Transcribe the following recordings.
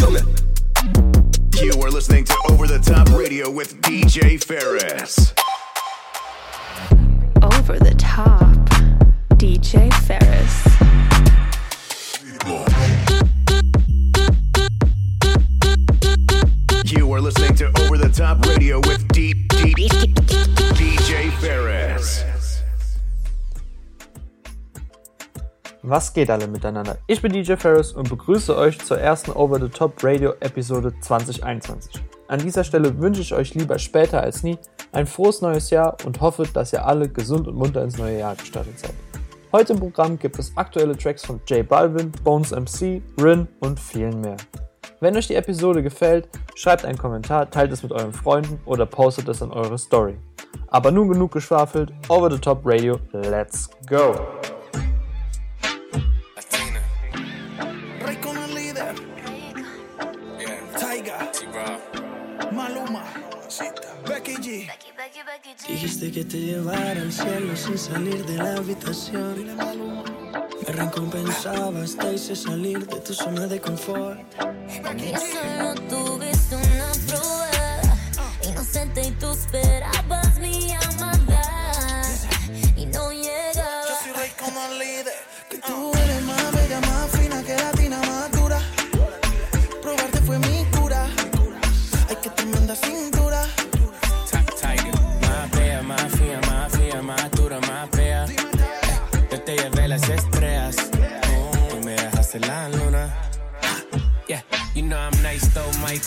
You are listening to Over the Top Radio with DJ Ferris. Over the Top, DJ Ferris. You are listening to Over the Top Radio with D- D- DJ Ferris. Was geht alle miteinander? Ich bin DJ Ferris und begrüße euch zur ersten Over the Top Radio Episode 2021. An dieser Stelle wünsche ich euch lieber später als nie ein frohes neues Jahr und hoffe, dass ihr alle gesund und munter ins neue Jahr gestartet seid. Heute im Programm gibt es aktuelle Tracks von J Balvin, Bones MC, Rin und vielen mehr. Wenn euch die Episode gefällt, schreibt einen Kommentar, teilt es mit euren Freunden oder postet es an eure Story. Aber nun genug geschwafelt, Over the Top Radio, let's go! Taiga, T-Rob. Maluma, Becky G. Dijiste que te llevara al cielo sin salir de la habitación. Me recompensaba hasta hice salir de tu zona de confort. Que solo tuviste una prueba Inocente y tú esperabas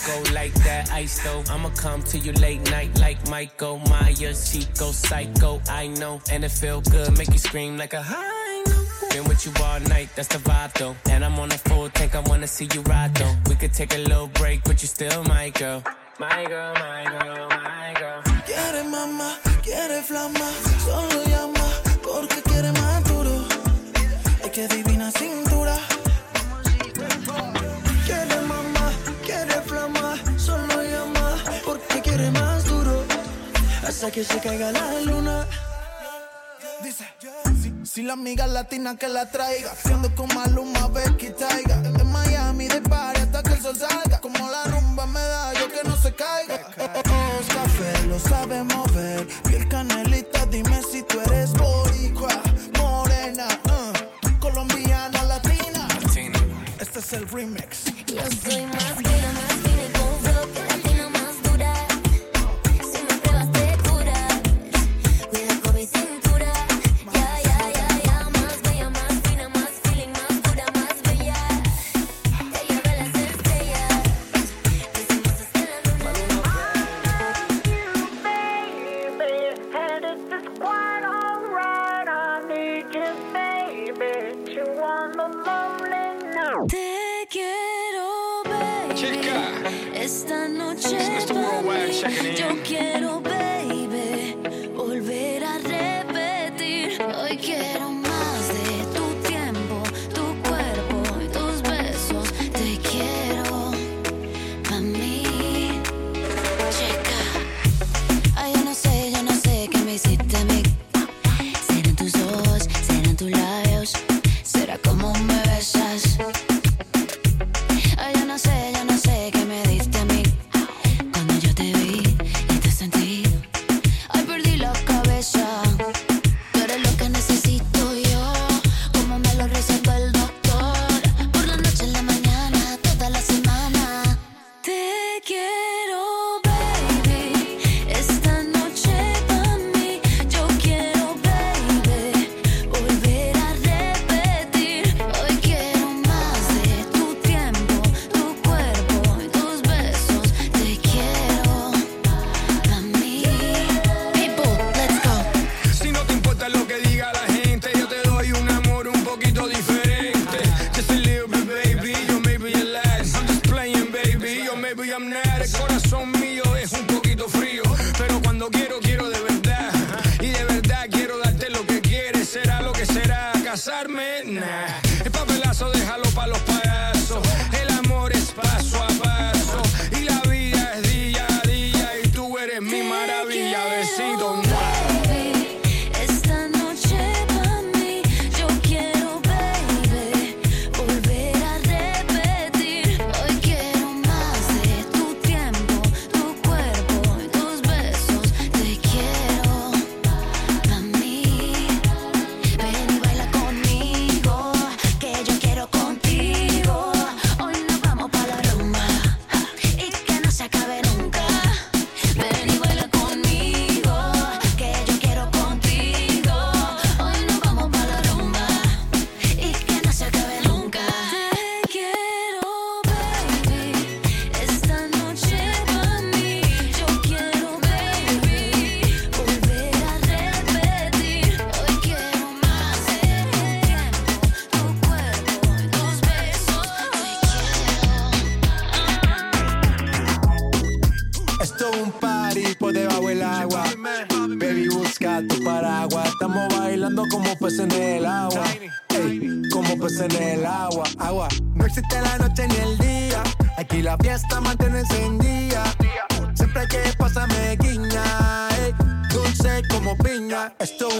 go like that ice though. I'ma come to you late night like Michael Myers. Go psycho, I know, and it feel good, make you scream like a high. Been with you all night, that's the vibe though. And I'm on a full tank, I wanna see you ride though. We could take a little break, but you still my girl. My girl, my girl, my girl. Quiere mamá, quiere flama. Solo llama porque quiere más duro. Ay, que Hasta que se caiga la luna. Dice, si, si la amiga latina que la traiga, siendo con Maluma, Becky Taiga. En Miami de party hasta que el sol salga. Como la rumba me da, yo que no se caiga. Es café, lo sabe mover. Piel canelita, dime si tú eres boricua, morena, uh, colombiana, latina. Tina. Este es el remix. Yo soy más fina,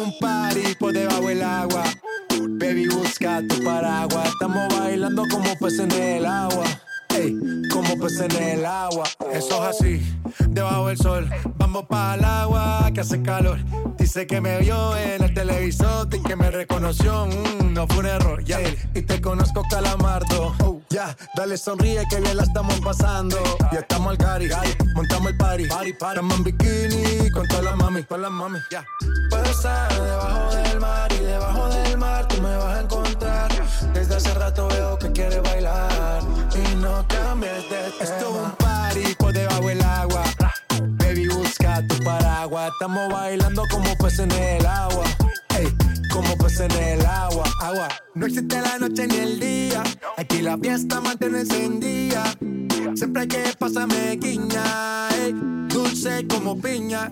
un party por debajo del agua. Baby, busca tu paraguas. Estamos bailando como peces en el agua. Ey, como peces en el agua. Eso es así, debajo del sol. Vamos para el agua que hace calor. Dice que me vio en el televisor y que me reconoció. Mm, no fue un error, ya. Y te conozco, calamardo. Oh, ya, dale sonríe que bien la estamos pasando. Ya estamos al gari, montamos el party. party, party. Estamos en bikini con todas las mami, con las mami. Ya. Puedo estar debajo del mar y debajo del mar tú me vas a encontrar. Desde hace rato veo que quieres bailar y no cambies de tema. Esto es un party por debajo del agua. Baby, busca tu paraguas. Estamos bailando como peces en el agua. Ey, como peces en el agua. Agua. No existe la noche ni el día. Aquí la fiesta mantiene encendida. Siempre que pasa me guiña. ey, dulce como piña.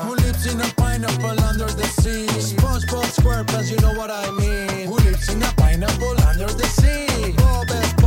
Under the sea? SpongeBob SquarePants, you know what I mean. Who lives in a pineapple under the sea? Bob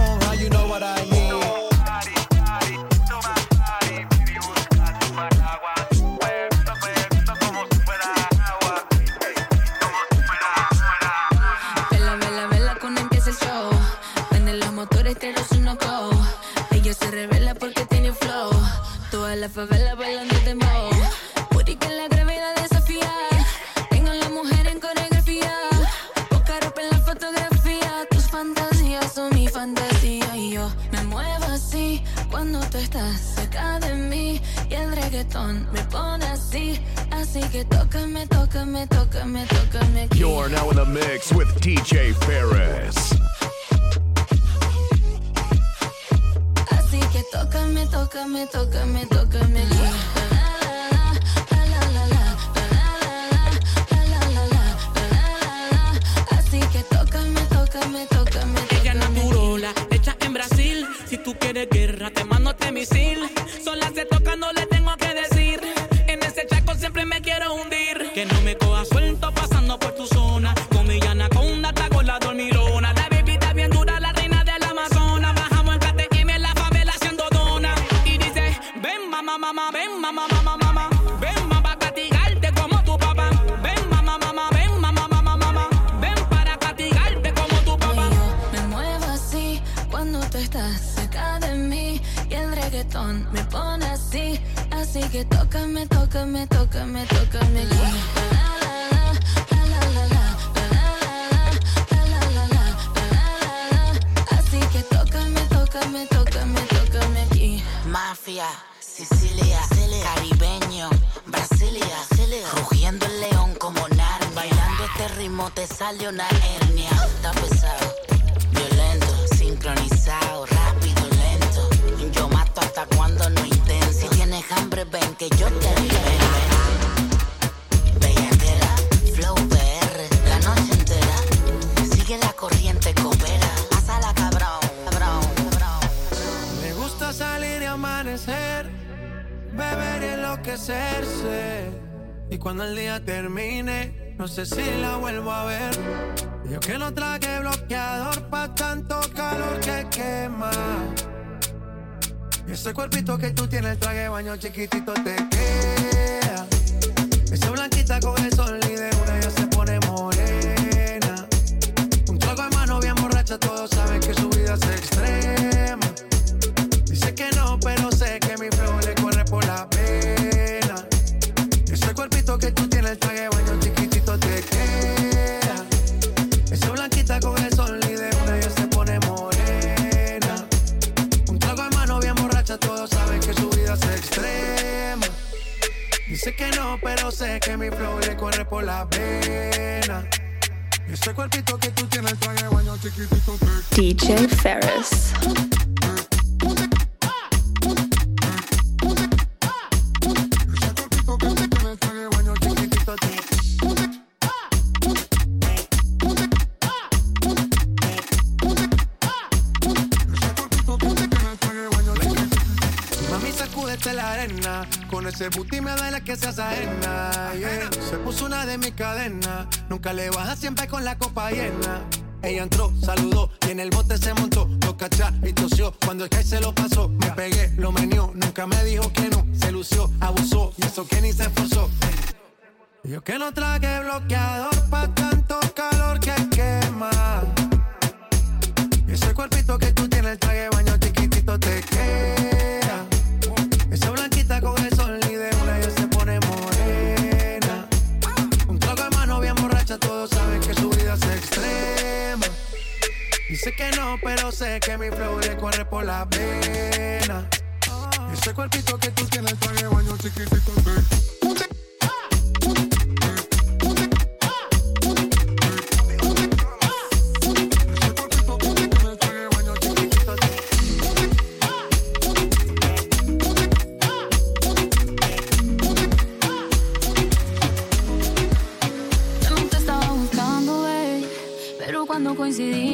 fantasías son mi fantasía. Y yo me muevo así cuando tú estás cerca de mí. Y el reggaetón me pone así. Así que tócame, tócame, tócame, tócame. aquí. You're now in the mix with DJ Ferris. Así que tócame, tócame, tócame, tócame. aquí. Tú quieres guerra, te mando este misil. Sola se toca, no le tengo que decir. En ese chaco siempre me quiero hundir. Que no me coja suelto pasando por tu zona. Con mi anaconda, la dormirona. La bebida bien dura, la reina del Amazonas. Bajamos en KTM en la favela haciendo dona. Y dice, ven mamá, mamá, ven mamá, mamá, mamá. Ven mamá castigarte como tu papá. Ven mamá, mamá, ven mamá, mamá, mamá. Ven para castigarte como tu papá. Yo me muevo así cuando tú estás de mí y el reggaetón me pone así, así que tócame, tócame, tócame, tócame. La, Tócame, tócame, tócame aquí. Mafia, Sicilia, caribeño, Brasilia, Sicilia. rugiendo el león como Narnia. Bailando este ritmo te sale una hernia. Está pesado, violento, sincronizado. Que yo te alimento. Bellaquera, flow PR, la noche entera. Sigue la corriente, coopera. Pásala, cabrón, cabrón, cabrón. Me gusta salir y amanecer, beber y enloquecerse. Y cuando el día termine, no sé si la vuelvo a ver. Yo que no traje bloqueador pa' tanto calor que quema. Ese cuerpito que tú tienes, el traje baño chiquitito te queda. Esa blanquita con el sol sé que mi flow le corre por la vena. Ese cuerpito que tú tienes, baño chiquitito. DJ Ferris. Sacúdete la arena. Con ese booty me da la que seas ajena. Se puso una de mis cadenas. Nunca le baja siempre con la copa llena. Ella entró, saludó y en el bote se montó. Lo cachá y tosió. Cuando el que se lo pasó, me pegué, lo menió. Nunca me dijo que no. Se lució, abusó y eso que ni se esforzó. Yo que no traje bloqueador pa' tanto calor que quema. Y ese cuerpito que tú tienes, el traje baño chiquitito te queda. Dice que no, pero sé que mi flow le corre por la vena. Ese cuerpito que tú tienes, traje de baño chiquitito te Yo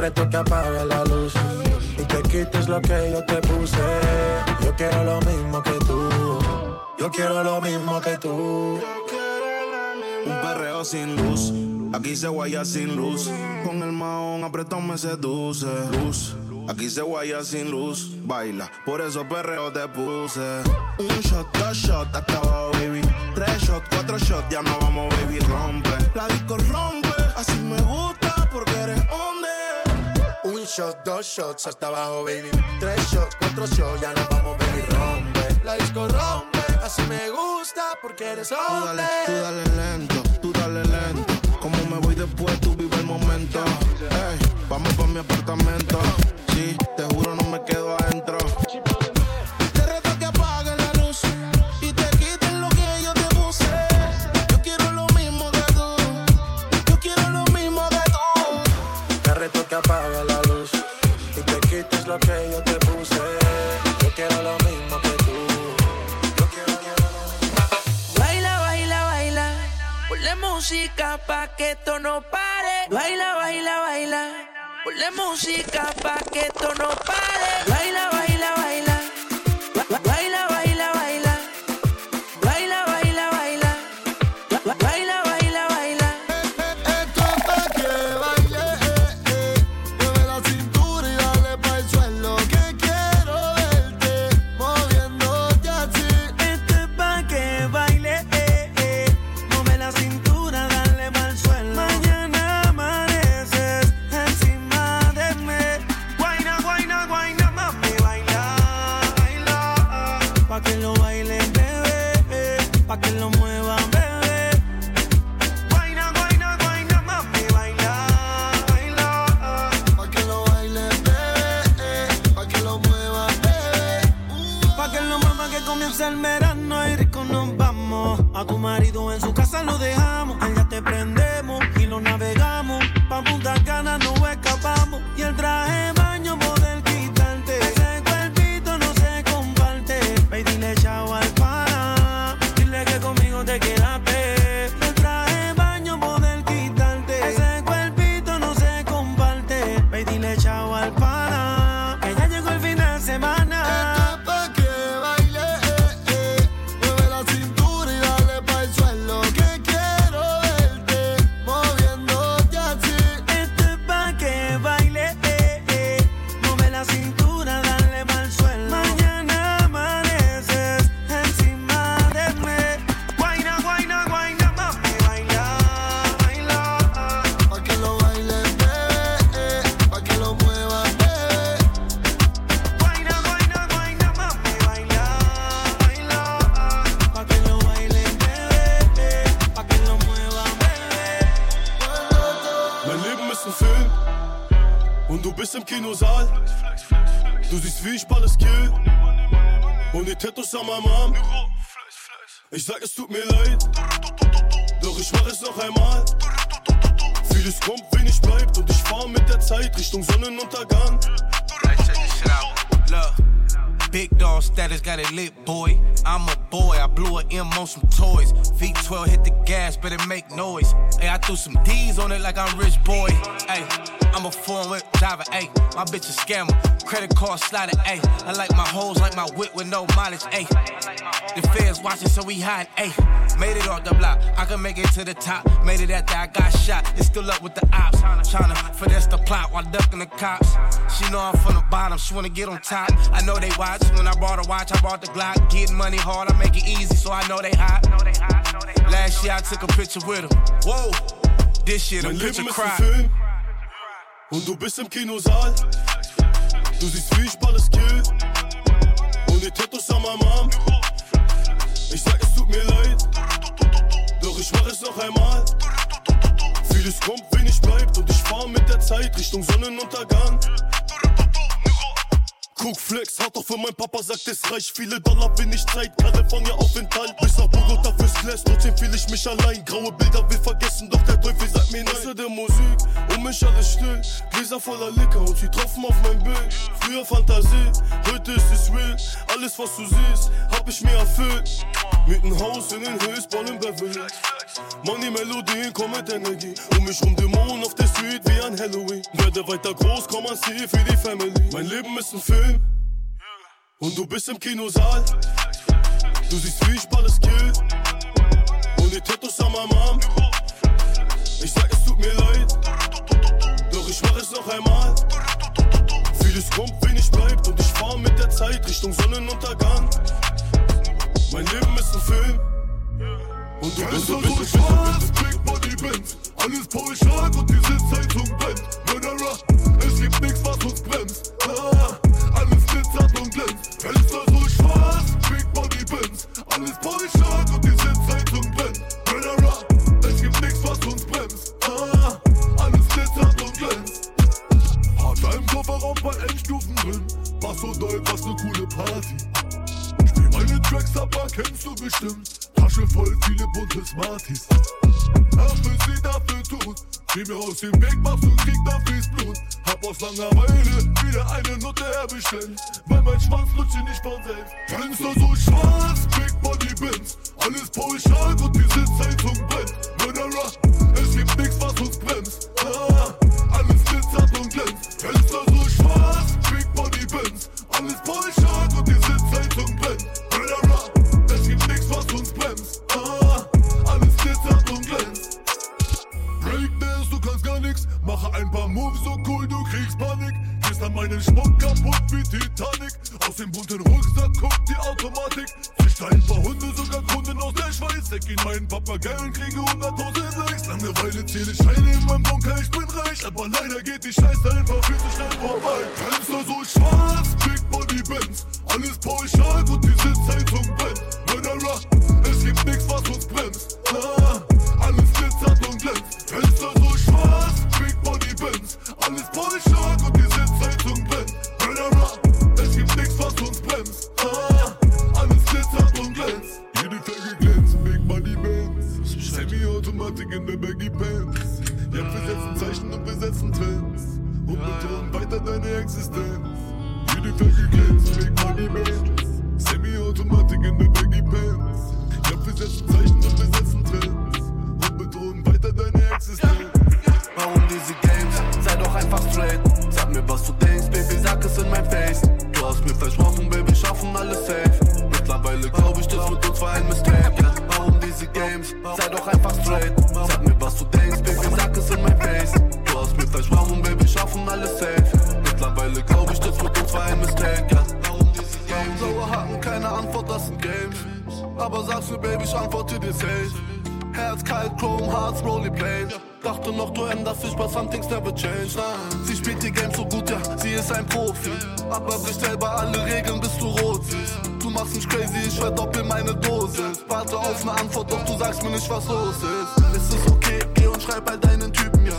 Reto que apague la luz y te quites lo que yo te puse. Yo quiero lo mismo que tú. Yo quiero lo mismo que tú. Un perreo sin luz. Aquí se guaya sin luz. Con el maón apretón me seduce. Luz. Aquí se guaya sin luz. Baila. Por eso perreo te puse. Un shot, dos shots, hasta abajo, baby. Tres shots, cuatro shots, ya no vamos, baby. Rompe. La disco rompe. Shots, dos shots, hasta abajo, baby. Tres shots, cuatro shots, ya nos vamos, baby, rompe. La disco rompe, así me gusta porque eres Tú dale, hombre. tú dale lento, tú dale lento. Como me voy después, tú vive el momento. Ey, vamos pa' mi apartamento. Luz y te quites lo que yo te puse. Yo quiero lo mismo que tú. Yo quiero, quiero lo mismo. Baila, baila, baila. Ponle música pa' que esto no pare. Baila, baila, baila. Ponle música pa' que esto no pare. Baila, baila, baila. Comienza el verano y rico nos vamos. A tu marido en su casa lo dejamos. Bist im Kinosaal. Du siehst, wie ich Balles kill und die Tattoos an meinem Arm. Ich sag, es tut mir leid, doch ich mach es noch einmal. Vieles kommt, wenig bleibt und ich fahr mit der Zeit Richtung Sonnenuntergang. Big dog status got it lit, boy. I'm a boy, I blew a M on some toys. V12 hit the gas, better make noise. Hey, I threw some D's on it like I'm rich, boy. Hey, I'm a foreign whip driver, ayy. My bitch a scammer, credit card slider, ayy. I like my hoes like my whip with no mileage, ayy. The feds watching, so we hide, ayy. Made it off the block, I can make it to the top. Made it after I got shot, it's still up with the ops. Tryna finesse the plot while ducking the cops. She know I'm from the bottom, she wanna get on top. I know they watch, when I bought a watch, I bought the Glock. Getting money hard, I make it easy, so I know they hot. Last year I took a picture with him. Whoa, this year the picture Leben und du bist im Kinosaal. Du siehst, wie ich Balles kill und die Tattoos an meinem Arm. Ich sag, es tut mir leid, doch ich mach es noch einmal. Vieles kommt, wenig bleibt und ich fahr mit der Zeit Richtung Sonnenuntergang. Guck Flex, hart auch für mein Papa sagt es reicht. Viele Dollar, wenig Zeit, California Aufenthalt. Bis nach Bogota fürs Clash, trotzdem fühl ich mich allein. Graue Bilder will vergessen, doch der Teufel sagt mir nein. Außer der Musik, um mich alles still. Gläser voller Liquor und sie tropfen auf mein Bild. Früher Fantasie, heute ist es real. Alles was du siehst, hab ich mir erfüllt Mit nem Haus in den Höchstball in Beverly Money Melodien, komm mit Energie Um mich rum Dämonen auf der Street wie an Halloween Werde weiter groß, komm an See für die Family Mein Leben ist ein Film und du bist im Kinosaal. Du siehst, wie ich Balles kill und die Tattoos an meinem Arm. Ich sag, es tut mir leid, doch ich mach es noch einmal. Vieles kommt, wenig bleibt und ich fahr mit der Zeit Richtung Sonnenuntergang. Mein Leben ist ein Film Und du bist so Big Body Benz. Alles pauschal und die Sitzheizung brennt. Murderer, es gibt nichts, was uns bremst. Ah, alles glitzert und glänzt. Aus dem Weg, machst du Krieg, da fließt Blut. Hab aus Langeweile wieder eine Nutte herbestellt. Weil mein Schwanz lutscht sie nicht von selbst. Fenster so schwarz, Big Body Bins. Alles pauschal und die Sitzheizung brennt. Murderer, Semi-Automatik in der Baggy Pants. Ja, wir setzen Zeichen und wir setzen Trends. Und betonen weiter deine Existenz. Jede Felge glänzt, Big Body Benz. Semi-Automatik in der Baggy Pants. Ja, wir setzen Zeichen und wir setzen Trends. Und betonen weiter deine Existenz. Warum diese Games? Sei doch einfach straight. Sag mir, was du denkst, Baby, sag es in mein Face. Du hast mir versprochen, Baby, schaffen alles safe. Antworte dir safe. Herz kalt, Chrome, Hearts, Rolly Plane. Dachte noch, du änderst dich, but some things never change. Nein, sie spielt die Game so gut, ja, sie ist ein Profi. Aber bricht selber alle Regeln, bis du rot siehst. Du machst mich crazy, ich verdoppel meine Dosis. Warte auf eine Antwort, doch du sagst mir nicht, was los ist. Ist es okay, geh und schreib all deinen Typen, ja.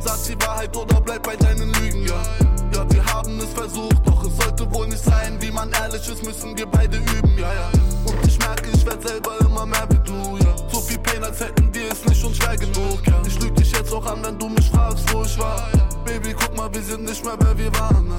Sag die Wahrheit oder bleib bei deinen Lügen, ja. Ja, wir haben es versucht, doch sein. Wie man ehrlich ist, müssen wir beide üben, ja, ja. Und ich merke, ich werd selber immer mehr wie du, ja. So viel Pain, als hätten wir es nicht und schwer genug, ja. Ich lüg dich jetzt auch an, wenn du mich fragst, wo ich war. Baby, guck mal, wir sind nicht mehr, wer wir waren, ne?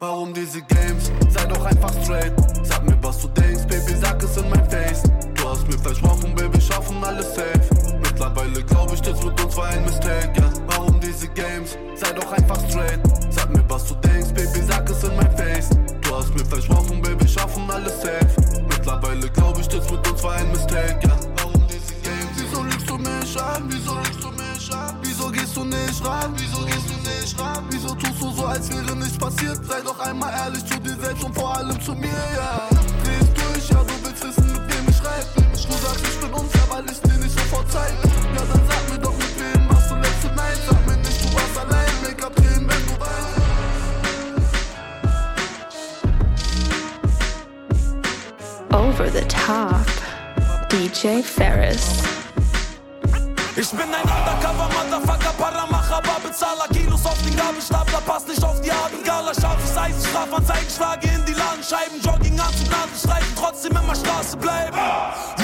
Warum diese Games? Sei doch einfach straight. Sag mir, was du denkst, Baby, sag es in mein Face. Du hast mir versprochen, Baby, schaffen alles safe. Mittlerweile glaub ich, das mit uns war ein Mistake, ja. Warum diese Games? Sei doch einfach straight. Sag mir, was du denkst, Baby, sag es in mein Face. Du hast mir versprochen, Baby, schaffen alles safe. Mittlerweile glaub ich, das mit uns war ein Mistake, ja. Warum diese Games? Wieso lügst du mich an? Wieso lügst du mich an? Wieso gehst du nicht ran? Wieso gehst du nicht ran? Wieso tust du so, als wäre nichts passiert? Sei doch einmal ehrlich zu dir selbst und vor allem zu mir, ja. Drehst durch, ja, du willst wissen, mit wem ich schreib. Du sagst, ich bin unfair, weil ich dir nicht sofort zeig. DJ Ferris. Ich bin ein Undercover, Motherfucker, Paramacher, Babezahler, Kilos auf den Gabelstapler, passt nicht auf die Abendgala, scharfes Eisen, Strafanzeigen, schlage in die Ladenscheiben, Jogginganzug, Nasenstreifen, trotzdem immer Straße bleiben.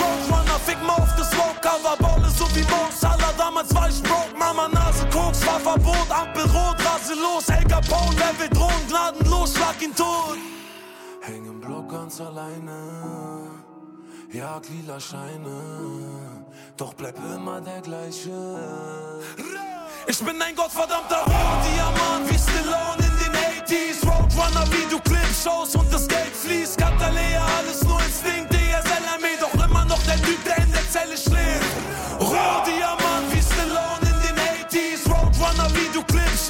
Roadrunner, fick mal auf das Smoke-Cover, Baule so wie Mo Salah, damals war ich broke, Mama, Nase, Koks, war Verbot, Ampel rot, rase los, El Capone, Level drohen, gnadenlos, schlag ihn tot. Häng im Block ganz alleine. Jag lila Scheine, doch bleib immer der gleiche. Ich bin ein gottverdammter Rohdiamant wie Stallone in den 80s. Roadrunner, Videoclips, Shows und das Geld fließt. Katalea, alles nur Instinkt, DSLME, doch immer noch der Typ, der in der Zelle schläft. Rohdiamant wie Stallone in den 80s. Roadrunner, Videoclips,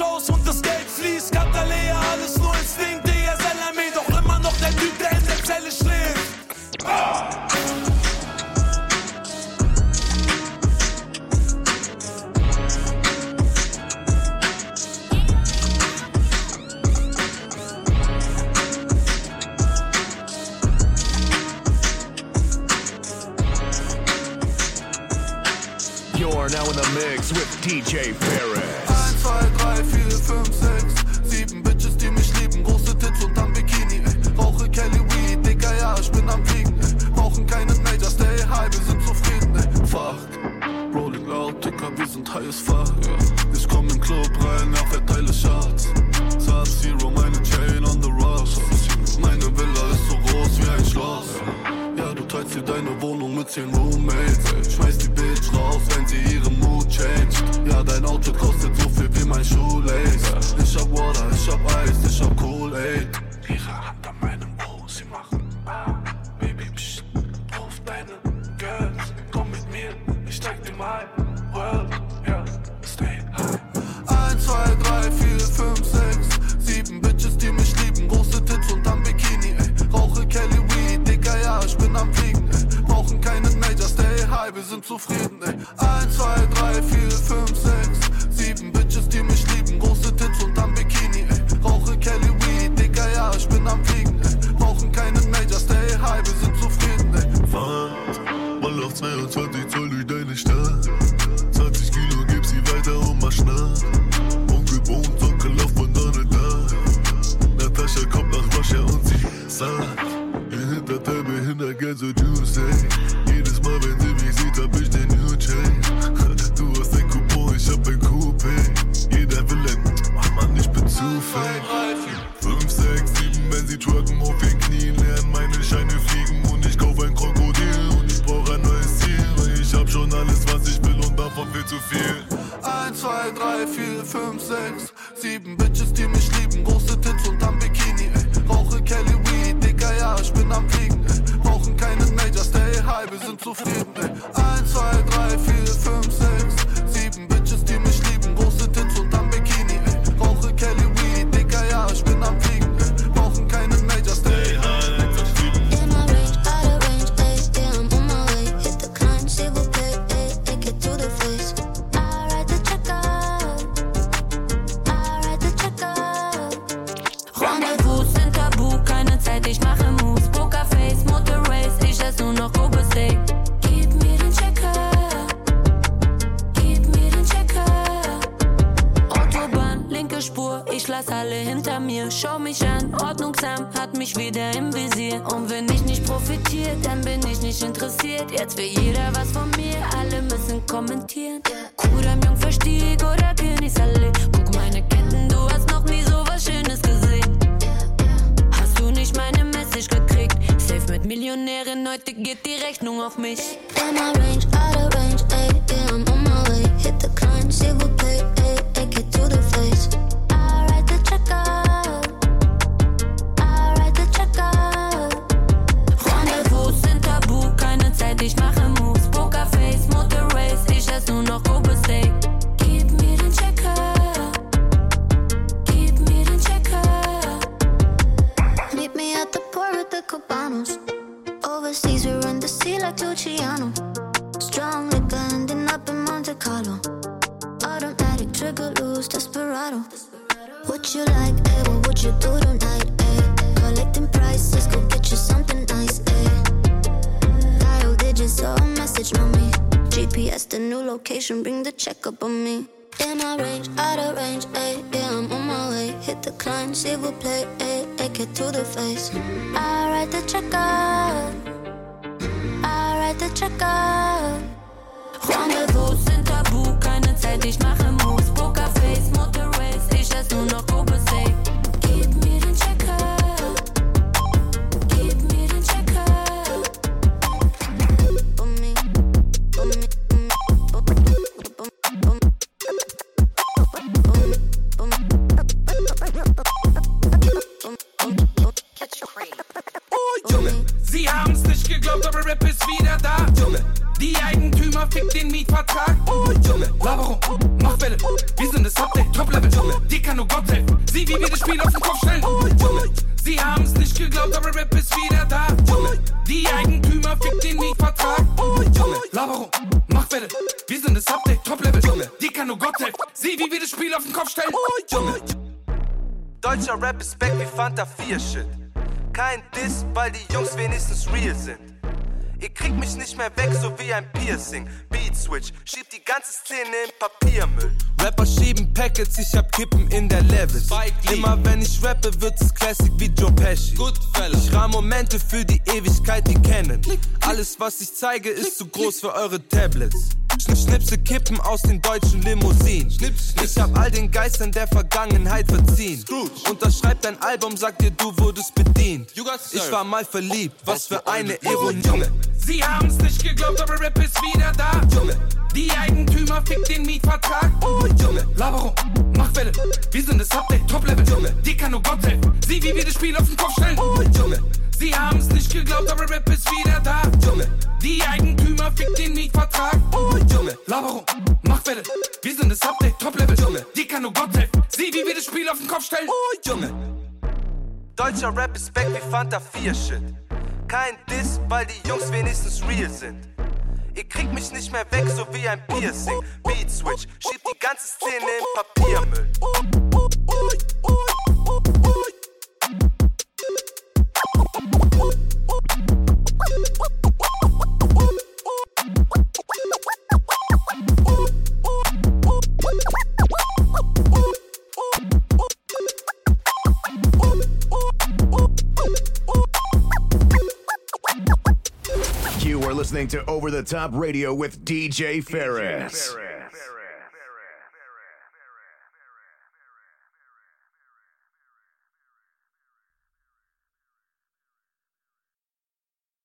twerken auf den Knien, lernen meine Scheine fliegen und ich kauf ein Krokodil und ich brauch ein neues Ziel, weil ich hab schon alles, was ich will und davon viel zu viel. 1, 2, 3, 4, 5, 6, 7 alle hinter mir. Schau mich an, ordnungsam, hat mich wieder im Visier. Und wenn ich nicht profitiere, dann bin ich nicht interessiert. Jetzt will jeder was von mir, alle müssen kommentieren. Kudam Jungverstieg oder Königsallee. Guck meine Ketten, du hast noch nie so was Schönes gesehen. Hast du nicht meine Message gekriegt? Safe mit Millionärin, heute geht die Rechnung auf mich. In my range, out of range, ayy, yeah, I'm on my way. Hit the climb, s'il vous like Strong liquor ending up in Monte Carlo. Automatic trigger loose, desperado. What you like, eh? What would you do tonight, eh? Collecting prices, go get you something nice, eh? Dial digits or a message, mommy. GPS, the new location, bring the check up on me. In my range, out of range, ayy, yeah, I'm on my way. Hit the climb, s'il vous plaît, ayy, take it to the face. I ride the checkout, I ride the checkout. Rendezvous sind tabu, keine Zeit, ich mache Moves. Pokerface, Motor Race, ich ess nur noch grobes Steak. Geglaubt, aber Rap ist wieder da, Junge. Die Eigentümer fickt den Mietvertrag. Oh, Junge, Laberung, mach Welle. Wir sind das Update, Top-Level, Junge. Dir kann nur Gott helfen. Sieh, wie wir das Spiel auf den Kopf stellen. Oh, Junge, sie haben's nicht geglaubt, aber Rap ist wieder da, Junge. Die Eigentümer fickt den Mietvertrag. Oh, Junge, Laberung, mach Welle. Wir sind das Update, Top-Level, Junge. Dir kann nur Gott helfen. Sieh, wie wir das Spiel auf den Kopf stellen. Oh, Junge. Deutscher Rap ist back wie Fanta 4 Shit. Kein Diss, weil die Jungs wenigstens real sind. Ihr kriegt mich nicht mehr weg, so wie ein Piercing. Beat Switch, schieb die ganze Szene in Papiermüll. Rapper schieben Packets, ich hab Kippen in der Levels. Immer wenn ich rappe, wird es Classic wie Joe Pesci. Ich rahm Momente für die Ewigkeit, die kennen. Alles, was ich zeige, ist zu groß für eure Tablets. Schn Schnipse Kippen aus den deutschen Limousinen. Ich hab all den Geistern der Vergangenheit verziehen. Unterschreib dein Album, sag dir, du wurdest bedient. Ich war mal verliebt, was für eine Ironie. Sie haben's nicht geglaubt, aber Rap ist wieder da. Junge. Die Eigentümer fickt den Mietvertrag. Oh, Junge. Laberung, mach Welle. Wir sind das Update, Top-Level. Junge. Die kann nur Gott helfen. Sieh, wie wir das Spiel auf den Kopf stellen. Oh, Junge. Sie haben's nicht geglaubt, aber Rap ist wieder da. Junge. Die Eigentümer fickt den Mietvertrag. Oh, Junge. Laberung, mach Welle. Wir sind das Update, Top-Level. Junge. Die kann nur Gott helfen. Sieh, wie wir das Spiel auf den Kopf stellen. Oh, Junge. Deutscher Rap ist back wie Fanta 4 Shit. Kein Diss, weil die Jungs wenigstens real sind. Ihr kriegt mich nicht mehr weg, so wie ein Piercing. Beat Switch, schieb die ganze Szene in Papiermüll. Listening to Over the Top Radio with DJ Ferris.